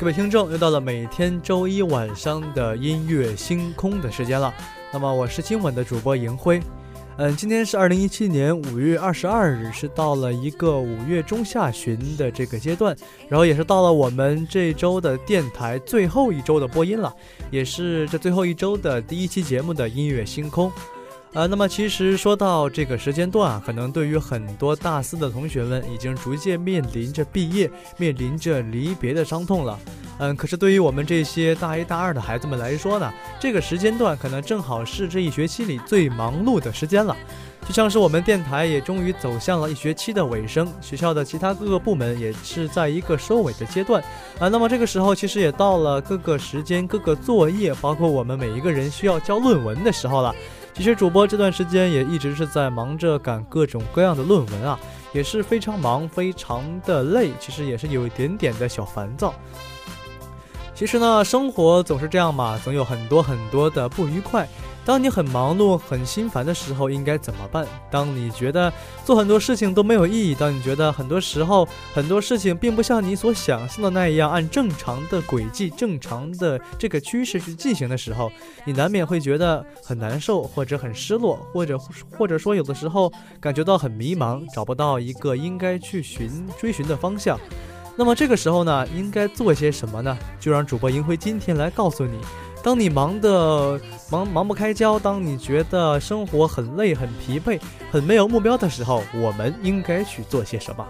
各位听众，又到了每天周一晚上的音乐星空的时间了。那么我是今晚的主播银辉。嗯，今天是二零一七年五月二十二日，是到了一个五月中下旬的这个阶段，然后也是到了我们这周的电台最后一周的播音了，也是这最后一周的第一期节目的音乐星空。呃，那么其实说到这个时间段啊，可能对于很多大四的同学们，已经逐渐面临着毕业、面临着离别的伤痛了。嗯，可是对于我们这些大一、大二的孩子们来说呢，这个时间段可能正好是这一学期里最忙碌的时间了。就像是我们电台也终于走向了一学期的尾声，学校的其他各个部门也是在一个收尾的阶段啊。那么这个时候其实也到了各个时间、各个作业，包括我们每一个人需要交论文的时候了。其实主播这段时间也一直是在忙着赶各种各样的论文啊，也是非常忙，非常的累，其实也是有一点点的小烦躁。其实呢，生活总是这样嘛，总有很多很多的不愉快。当你很忙碌、很心烦的时候，应该怎么办？当你觉得做很多事情都没有意义，当你觉得很多时候很多事情并不像你所想象的那样按正常的轨迹、正常的这个趋势去进行的时候，你难免会觉得很难受，或者很失落，或者或者说有的时候感觉到很迷茫，找不到一个应该去寻追寻的方向。那么这个时候呢，应该做些什么呢？就让主播银辉今天来告诉你。当你忙的忙忙不开交，当你觉得生活很累、很疲惫、很没有目标的时候，我们应该去做些什么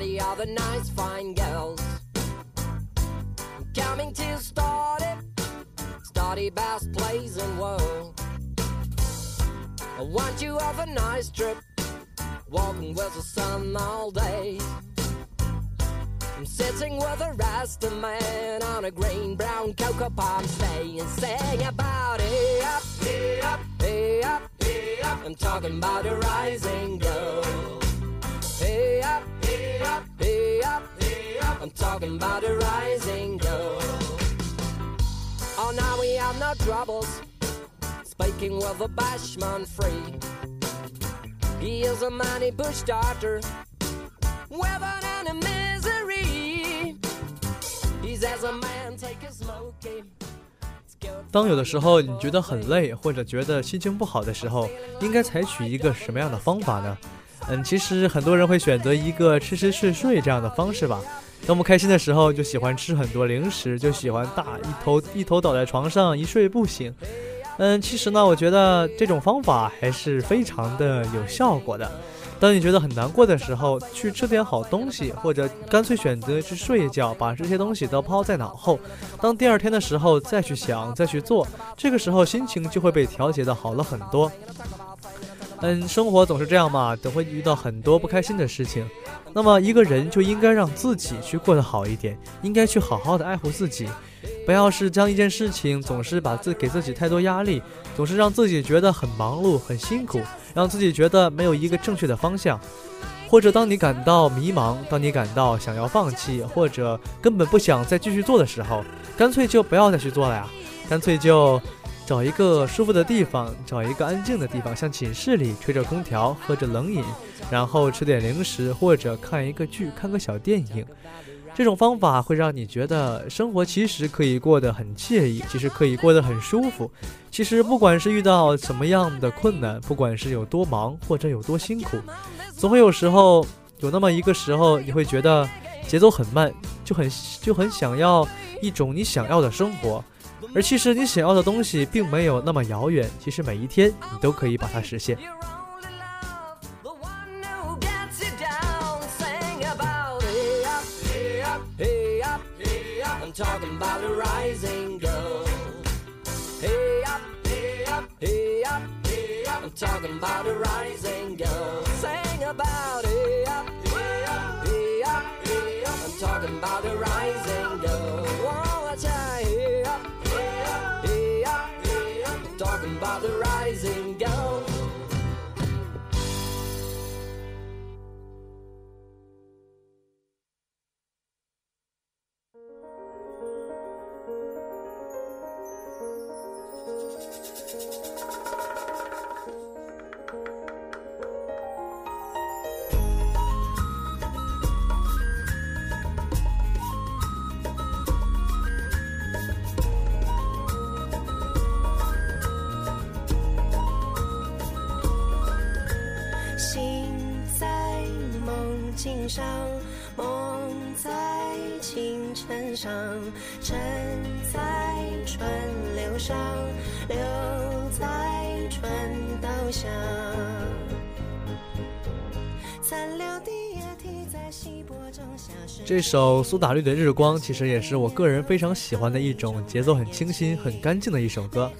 Study all the nice fine girls. Coming to start it. Study best place in world. I want you have a nice trip. Walking with the sun all day. I'm sitting with the rest of man on a green brown cocoa palm stay and sing about it up, hey up, hey up, hey up. I'm talking about a rising glow. Hey up, hey up, hey up, hey up. I'm talking about a rising glow. Oh, now we have no troubles. Speaking with a bashman free. He is a money bush starter. Without any misery. He's as a man take a smoky. 当有的时候你觉得很累，或者觉得心情不好的时候，应该采取一个什么样的方法呢？嗯，其实很多人会选择一个吃吃睡睡这样的方式吧。当我们开心的时候，就喜欢吃很多零食，就喜欢大一头一头倒在床上一睡不醒。嗯，其实呢，我觉得这种方法还是非常的有效果的。当你觉得很难过的时候，去吃点好东西，或者干脆选择去睡一觉，把这些东西都抛在脑后。当第二天的时候再去想，再去做，这个时候心情就会被调节的好了很多。嗯，生活总是这样嘛，都会遇到很多不开心的事情。那么一个人就应该让自己去过得好一点，应该去好好的爱护自己，不要是将一件事情总是把自给自己太多压力，总是让自己觉得很忙碌、很辛苦，让自己觉得没有一个正确的方向。或者当你感到迷茫，当你感到想要放弃，或者根本不想再继续做的时候，干脆就不要再去做了呀，干脆就。找一个舒服的地方，找一个安静的地方，像寝室里吹着空调，喝着冷饮，然后吃点零食，或者看一个剧，看个小电影。这种方法会让你觉得生活其实可以过得很惬意，其实可以过得很舒服。其实不管是遇到什么样的困难，不管是有多忙或者有多辛苦，总会有时候有那么一个时候，你会觉得节奏很慢，就很就很想要一种你想要的生活。而其实你想要的东西并没有那么遥远，其实每一天你都可以把它实现。上，留在春稻香。残留的液体在稀薄中下。这首苏打绿的《日光》其实也是我个人非常喜欢的一种节奏很清新、很干净的一首歌。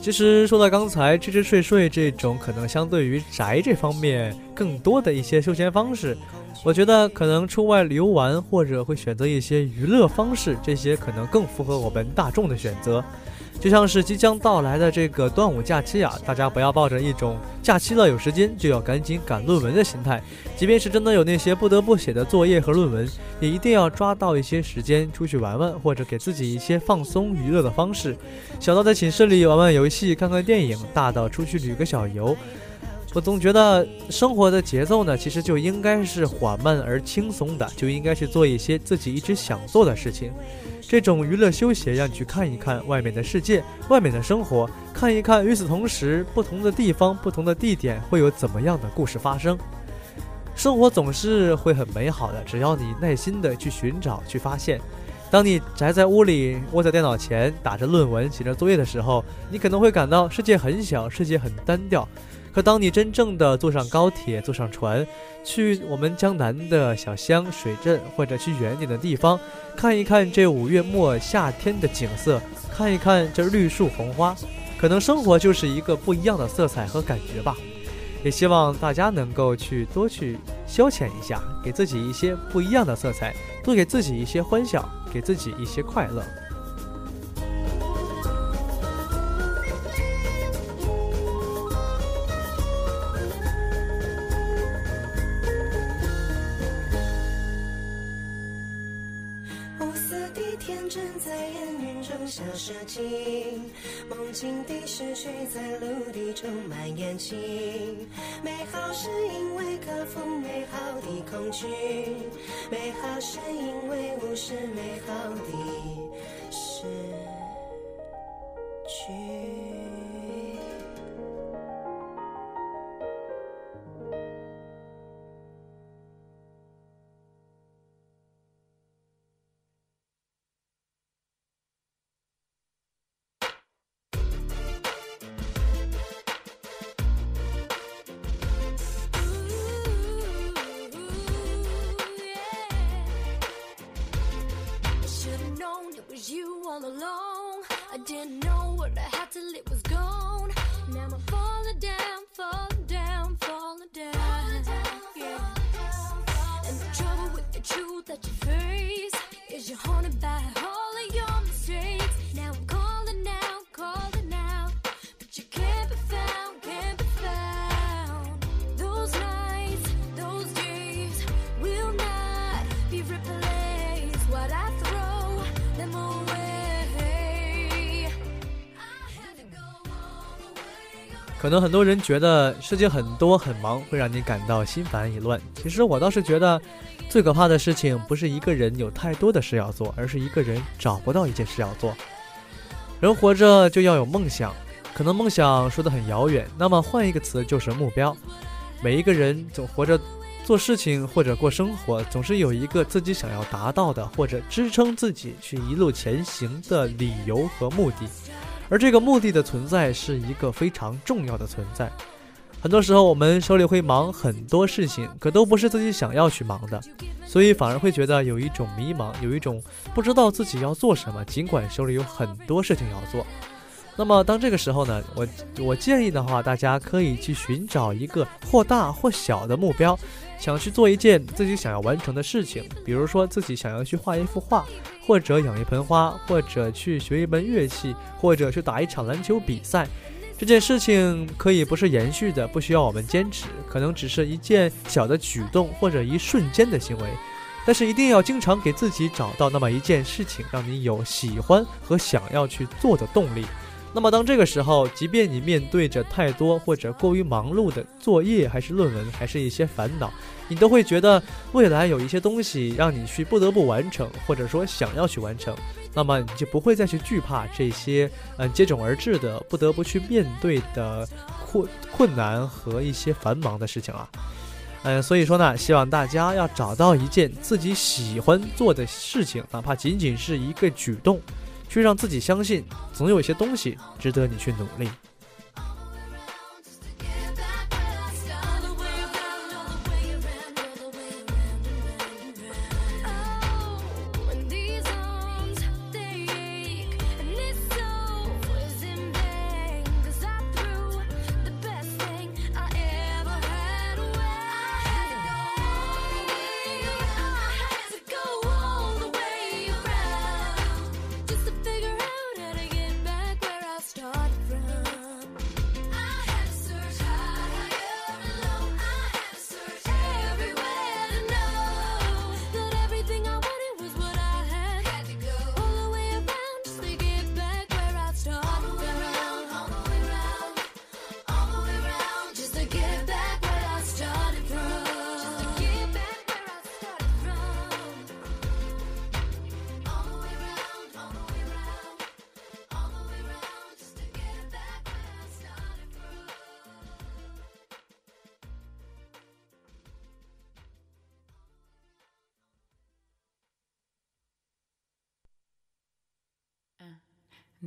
其实说到刚才吃吃睡睡这种可能相对于宅这方面更多的一些休闲方式。我觉得可能出外游玩，或者会选择一些娱乐方式，这些可能更符合我们大众的选择。就像是即将到来的这个端午假期啊，大家不要抱着一种假期了有时间就要赶紧赶论文的心态，即便是真的有那些不得不写的作业和论文，也一定要抓到一些时间出去玩玩，或者给自己一些放松娱乐的方式。小到在寝室里玩玩游戏、看看电影，大到出去旅个小游。我总觉得生活的节奏呢，其实就应该是缓慢而轻松的，就应该去做一些自己一直想做的事情。这种娱乐休闲，让你去看一看外面的世界，外面的生活，看一看与此同时，不同的地方、不同的地点会有怎么样的故事发生。生活总是会很美好的，只要你耐心的去寻找、去发现。当你宅在屋里，窝在电脑前，打着论文、写着作业的时候，你可能会感到世界很小，世界很单调。可当你真正的坐上高铁、坐上船，去我们江南的小乡、水镇，或者去远点的地方，看一看这五月末夏天的景色，看一看这绿树红花，可能生活就是一个不一样的色彩和感觉吧。也希望大家能够去多去消遣一下，给自己一些不一样的色彩，多给自己一些欢笑，给自己一些快乐。是因为我是美好的。可能很多人觉得事情很多很忙，会让你感到心烦意乱。其实我倒是觉得，最可怕的事情不是一个人有太多的事要做，而是一个人找不到一件事要做。人活着就要有梦想，可能梦想说得很遥远，那么换一个词就是目标。每一个人总活着，做事情或者过生活，总是有一个自己想要达到的，或者支撑自己去一路前行的理由和目的。而这个目的的存在是一个非常重要的存在。很多时候，我们手里会忙很多事情，可都不是自己想要去忙的，所以反而会觉得有一种迷茫，有一种不知道自己要做什么。尽管手里有很多事情要做，那么当这个时候呢，我我建议的话，大家可以去寻找一个或大或小的目标，想去做一件自己想要完成的事情，比如说自己想要去画一幅画，或者养一盆花，或者去学一门乐器，或者去打一场篮球比赛。这件事情可以不是延续的，不需要我们坚持，可能只是一件小的举动或者一瞬间的行为，但是一定要经常给自己找到那么一件事情，让你有喜欢和想要去做的动力。那么当这个时候，即便你面对着太多或者过于忙碌的作业，还是论文，还是一些烦恼，你都会觉得未来有一些东西让你去不得不完成，或者说想要去完成，那么你就不会再去惧怕这些嗯接踵而至的不得不去面对的困困难和一些繁忙的事情啊。嗯，所以说呢，希望大家要找到一件自己喜欢做的事情，哪怕仅仅是一个举动，去让自己相信，总有一些东西值得你去努力。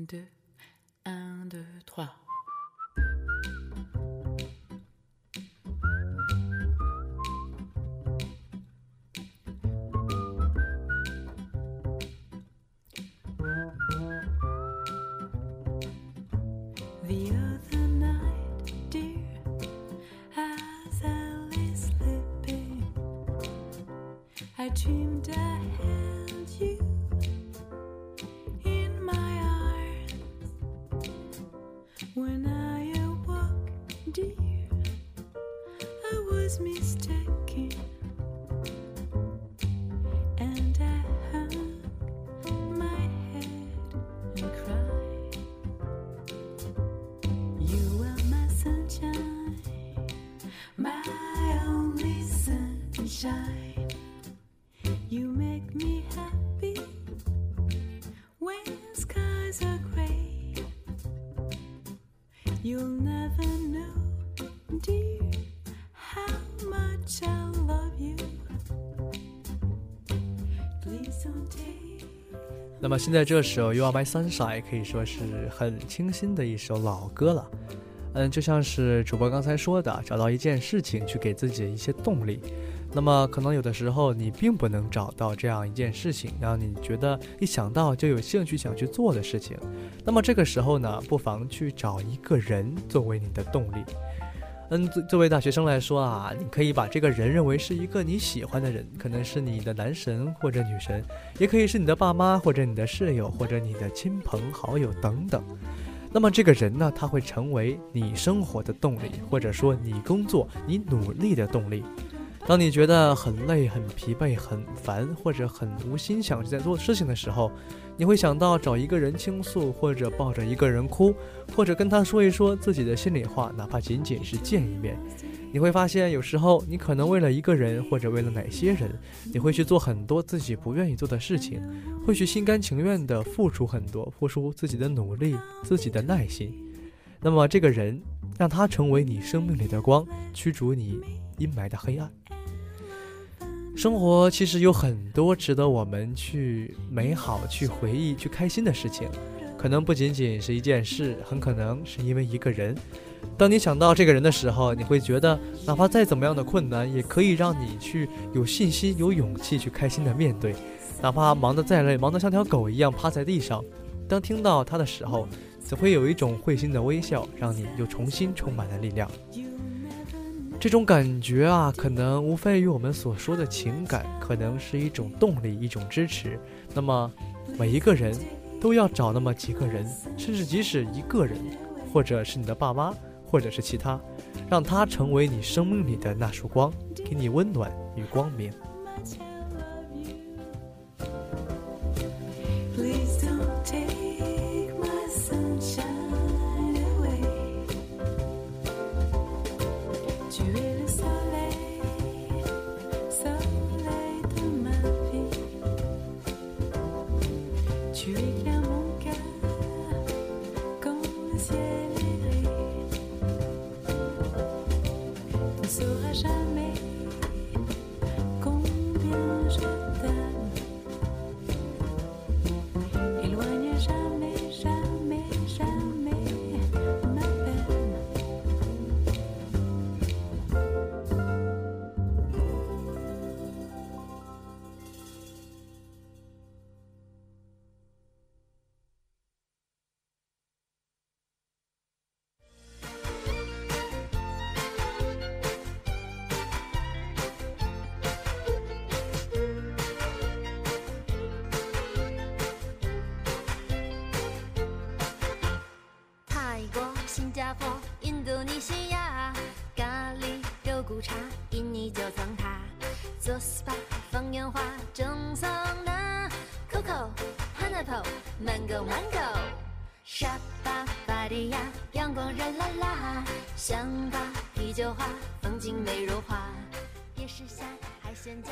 2, 1, 2, 3. Dear, I was mistaken. 那么现在这首《You Are My Sunshine》可以说是很清新的一首老歌了。嗯，就像是主播刚才说的，找到一件事情去给自己一些动力。那么可能有的时候你并不能找到这样一件事情，让你觉得一想到就有兴趣想去做的事情。那么这个时候呢，不妨去找一个人作为你的动力。嗯，作作为大学生来说啊，你可以把这个人认为是一个你喜欢的人，可能是你的男神或者女神，也可以是你的爸妈或者你的室友或者你的亲朋好友等等。那么这个人呢，他会成为你生活的动力，或者说你工作、你努力的动力。当你觉得很累、很疲惫、很烦，或者很无心想在做事情的时候，你会想到找一个人倾诉，或者抱着一个人哭，或者跟他说一说自己的心里话，哪怕仅仅是见一面。你会发现，有时候你可能为了一个人，或者为了哪些人，你会去做很多自己不愿意做的事情，会去心甘情愿地付出很多，付出自己的努力、自己的耐心。那么，这个人让他成为你生命里的光，驱逐你阴霾的黑暗。生活其实有很多值得我们去美好、去回忆、去开心的事情，可能不仅仅是一件事，很可能是因为一个人。当你想到这个人的时候，你会觉得，哪怕再怎么样的困难，也可以让你去有信心、有勇气去开心的面对。哪怕忙得再累，忙得像条狗一样趴在地上，当听到他的时候，总会有一种会心的微笑，让你又重新充满了力量。这种感觉啊，可能无非与我们所说的情感，可能是一种动力，一种支持。那么，每一个人都要找那么几个人，甚至即使一个人，或者是你的爸妈，或者是其他，让他成为你生命里的那束光，给你温暖与光明。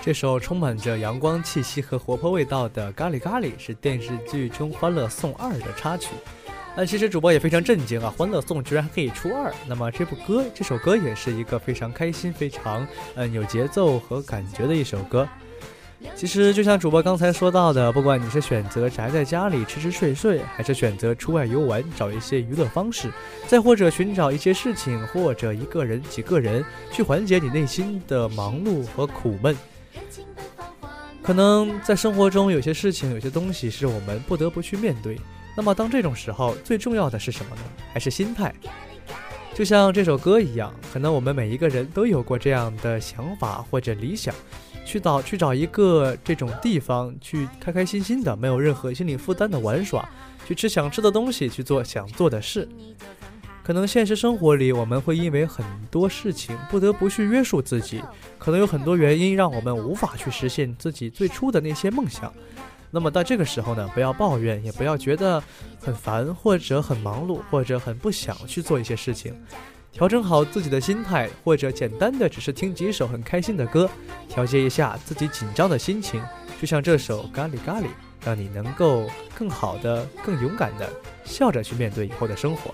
这首充满着阳光气息和活泼味道的《咖喱咖喱》是电视剧中《欢乐颂二》的插曲。那其实主播也非常震惊啊，《欢乐颂》居然还可以出二。那么这部歌，这首歌也是一个非常开心、非常嗯有节奏和感觉的一首歌。其实就像主播刚才说到的，不管你是选择宅在家里吃吃睡睡，还是选择出外游玩找一些娱乐方式，再或者寻找一些事情或者一个人、几个人去缓解你内心的忙碌和苦闷。可能在生活中有些事情、有些东西是我们不得不去面对。那么当这种时候，最重要的是什么呢？还是心态。就像这首歌一样，可能我们每一个人都有过这样的想法或者理想，去找去找一个这种地方，去开开心心的，没有任何心理负担的玩耍，去吃想吃的东西，去做想做的事。可能现实生活里，我们会因为很多事情不得不去约束自己，可能有很多原因让我们无法去实现自己最初的那些梦想。那么到这个时候呢，不要抱怨，也不要觉得很烦，或者很忙碌，或者很不想去做一些事情。调整好自己的心态，或者简单的只是听几首很开心的歌，调节一下自己紧张的心情。就像这首《咖喱咖喱》，让你能够更好的、更勇敢的笑着去面对以后的生活。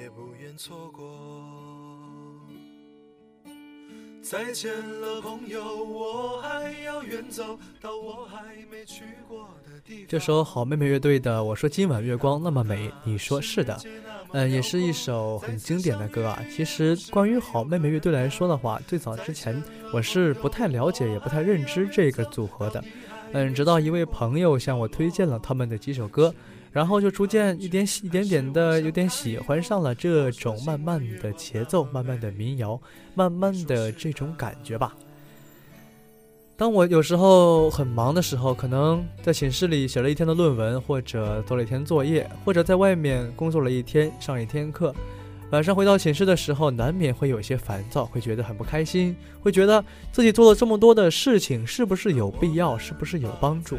也不愿错过。再见了，朋友，我还要远走到我还没去过的地方。这首好妹妹乐队的《我说今晚月光那么美》，你说是的，嗯，也是一首很经典的歌啊。其实关于好妹妹乐队来说的话，最早之前我是不太了解，也不太认知这个组合的，嗯，直到一位朋友向我推荐了他们的几首歌，然后就逐渐一点一点点的有点喜欢上了这种慢慢的节奏，慢慢的民谣，慢慢的这种感觉吧。当我有时候很忙的时候，可能在寝室里写了一天的论文，或者做了一天作业，或者在外面工作了一天，上一天课，晚上回到寝室的时候，难免会有些烦躁，会觉得很不开心，会觉得自己做了这么多的事情，是不是有必要，是不是有帮助？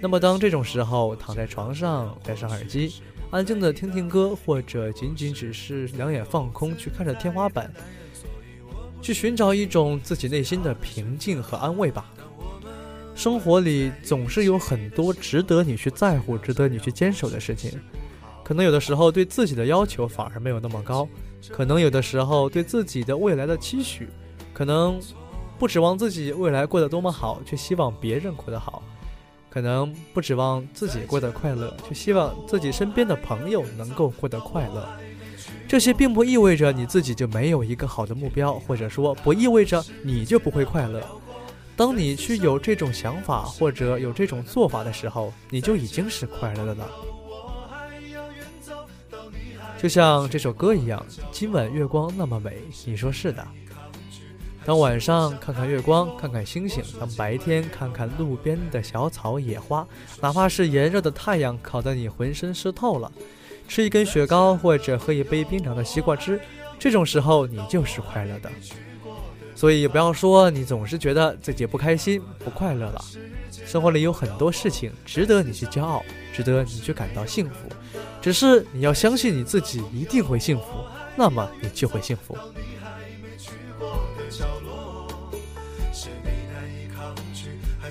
那么当这种时候，躺在床上，戴上耳机，安静的听听歌，或者仅仅只是两眼放空，去看着天花板。去寻找一种自己内心的平静和安慰吧。生活里总是有很多值得你去在乎、值得你去坚守的事情。可能有的时候对自己的要求反而没有那么高，可能有的时候对自己的未来的期许，可能不指望自己未来过得多么好，却希望别人过得好。可能不指望自己过得快乐，却希望自己身边的朋友能够过得快乐。这些并不意味着你自己就没有一个好的目标，或者说不意味着你就不会快乐。当你去有这种想法或者有这种做法的时候，你就已经是快乐的了。就像这首歌一样，今晚月光那么美，你说是的。当晚上看看月光，看看星星；当白天看看路边的小草野花，哪怕是炎热的太阳烤得你浑身湿透了。吃一根雪糕或者喝一杯冰凉的西瓜汁，这种时候你就是快乐的。所以不要说你总是觉得自己不开心、不快乐了。生活里有很多事情值得你去骄傲，值得你去感到幸福。只是你要相信你自己一定会幸福，那么你就会幸福。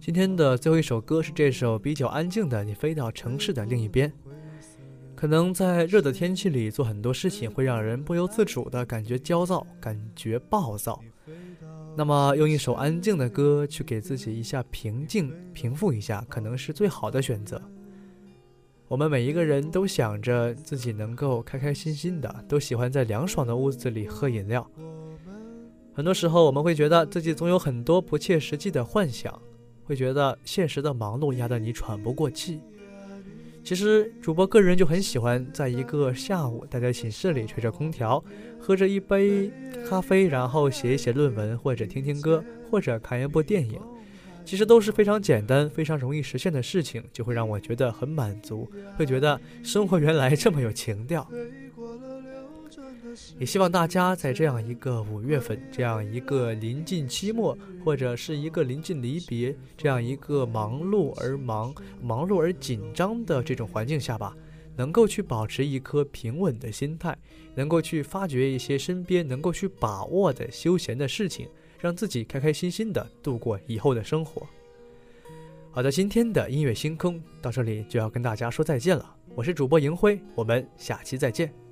今天的最后一首歌是这首比较安静的《你飞到城市的另一边》。可能在热的天气里做很多事情，会让人不由自主的感觉焦躁，感觉暴躁。那么，用一首安静的歌去给自己一下平静、平复一下，可能是最好的选择。我们每一个人都想着自己能够开开心心的，都喜欢在凉爽的屋子里喝饮料。很多时候，我们会觉得自己总有很多不切实际的幻想，会觉得现实的忙碌压得你喘不过气。其实，主播个人就很喜欢在一个下午待在寝室里吹着空调，喝着一杯咖啡，然后写一写论文，或者听听歌，或者看一部电影。其实都是非常简单、非常容易实现的事情，就会让我觉得很满足，会觉得生活原来这么有情调。也希望大家在这样一个五月份，这样一个临近期末，或者是一个临近离别，这样一个忙碌而忙、忙碌而紧张的这种环境下吧，能够去保持一颗平稳的心态，能够去发掘一些身边能够去把握的休闲的事情。让自己开开心心的度过以后的生活。好的，今天的音乐星空到这里就要跟大家说再见了。我是主播银辉，我们下期再见。